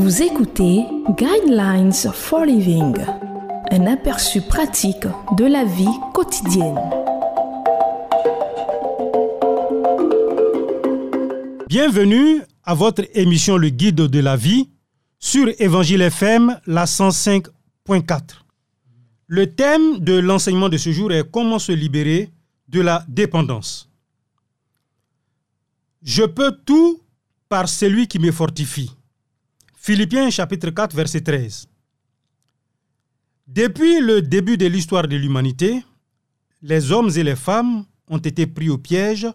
Vous écoutez Guidelines for Living, un aperçu pratique de la vie quotidienne. Bienvenue à votre émission Le Guide de la vie sur Évangile FM, la 105.4. Le thème de l'enseignement de ce jour est comment se libérer de la dépendance. Je peux tout par celui qui me fortifie. Philippiens chapitre 4 verset 13. Depuis le début de l'histoire de l'humanité, les hommes et les femmes ont été pris au piège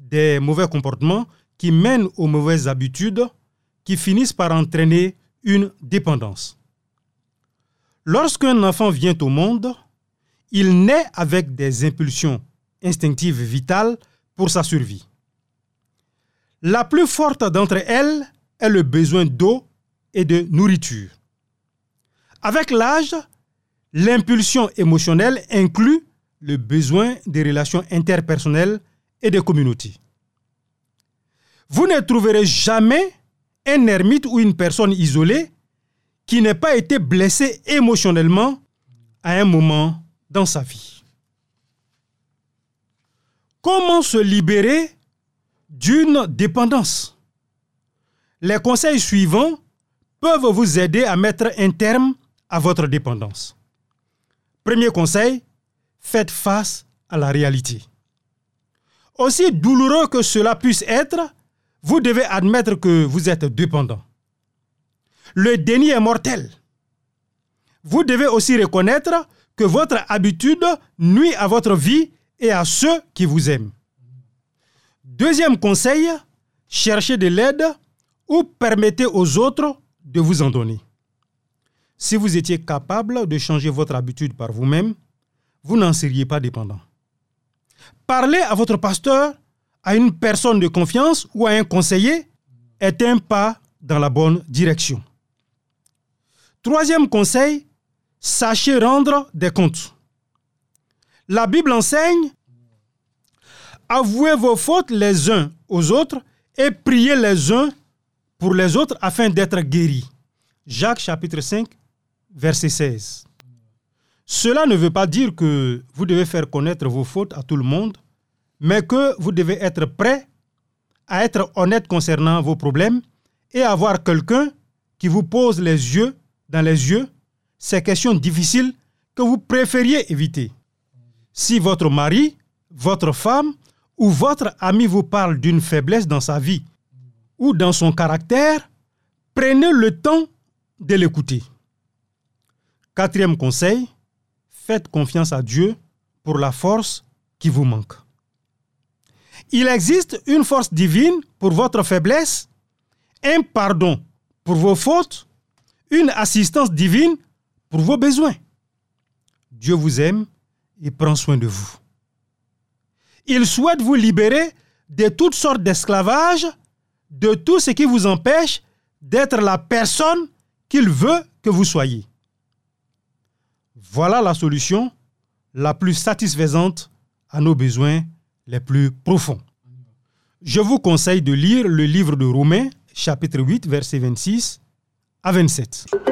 des mauvais comportements qui mènent aux mauvaises habitudes qui finissent par entraîner une dépendance. Lorsqu'un enfant vient au monde, il naît avec des impulsions instinctives vitales pour sa survie. La plus forte d'entre elles est le besoin d'eau et de nourriture. Avec l'âge, l'impulsion émotionnelle inclut le besoin des relations interpersonnelles et des communautés. Vous ne trouverez jamais un ermite ou une personne isolée qui n'ait pas été blessé émotionnellement à un moment dans sa vie. Comment se libérer d'une dépendance? Les conseils suivants peuvent vous aider à mettre un terme à votre dépendance. Premier conseil, faites face à la réalité. Aussi douloureux que cela puisse être, vous devez admettre que vous êtes dépendant. Le déni est mortel. Vous devez aussi reconnaître que votre habitude nuit à votre vie et à ceux qui vous aiment. Deuxième conseil, cherchez de l'aide ou permettez aux autres de vous en donner. Si vous étiez capable de changer votre habitude par vous-même, vous n'en seriez pas dépendant. Parler à votre pasteur, à une personne de confiance ou à un conseiller est un pas dans la bonne direction. Troisième conseil, sachez rendre des comptes. La Bible enseigne, avouez vos fautes les uns aux autres et priez les uns pour les autres afin d'être guéris. Jacques chapitre 5, verset 16. Cela ne veut pas dire que vous devez faire connaître vos fautes à tout le monde, mais que vous devez être prêt à être honnête concernant vos problèmes et avoir quelqu'un qui vous pose les yeux dans les yeux ces questions difficiles que vous préfériez éviter. Si votre mari, votre femme ou votre ami vous parle d'une faiblesse dans sa vie ou dans son caractère, prenez le temps de l'écouter. Quatrième conseil, faites confiance à Dieu pour la force qui vous manque. Il existe une force divine pour votre faiblesse, un pardon pour vos fautes, une assistance divine pour vos besoins. Dieu vous aime et prend soin de vous. Il souhaite vous libérer de toutes sortes d'esclavage de tout ce qui vous empêche d'être la personne qu'il veut que vous soyez. Voilà la solution la plus satisfaisante à nos besoins les plus profonds. Je vous conseille de lire le livre de Romains, chapitre 8, verset 26 à 27.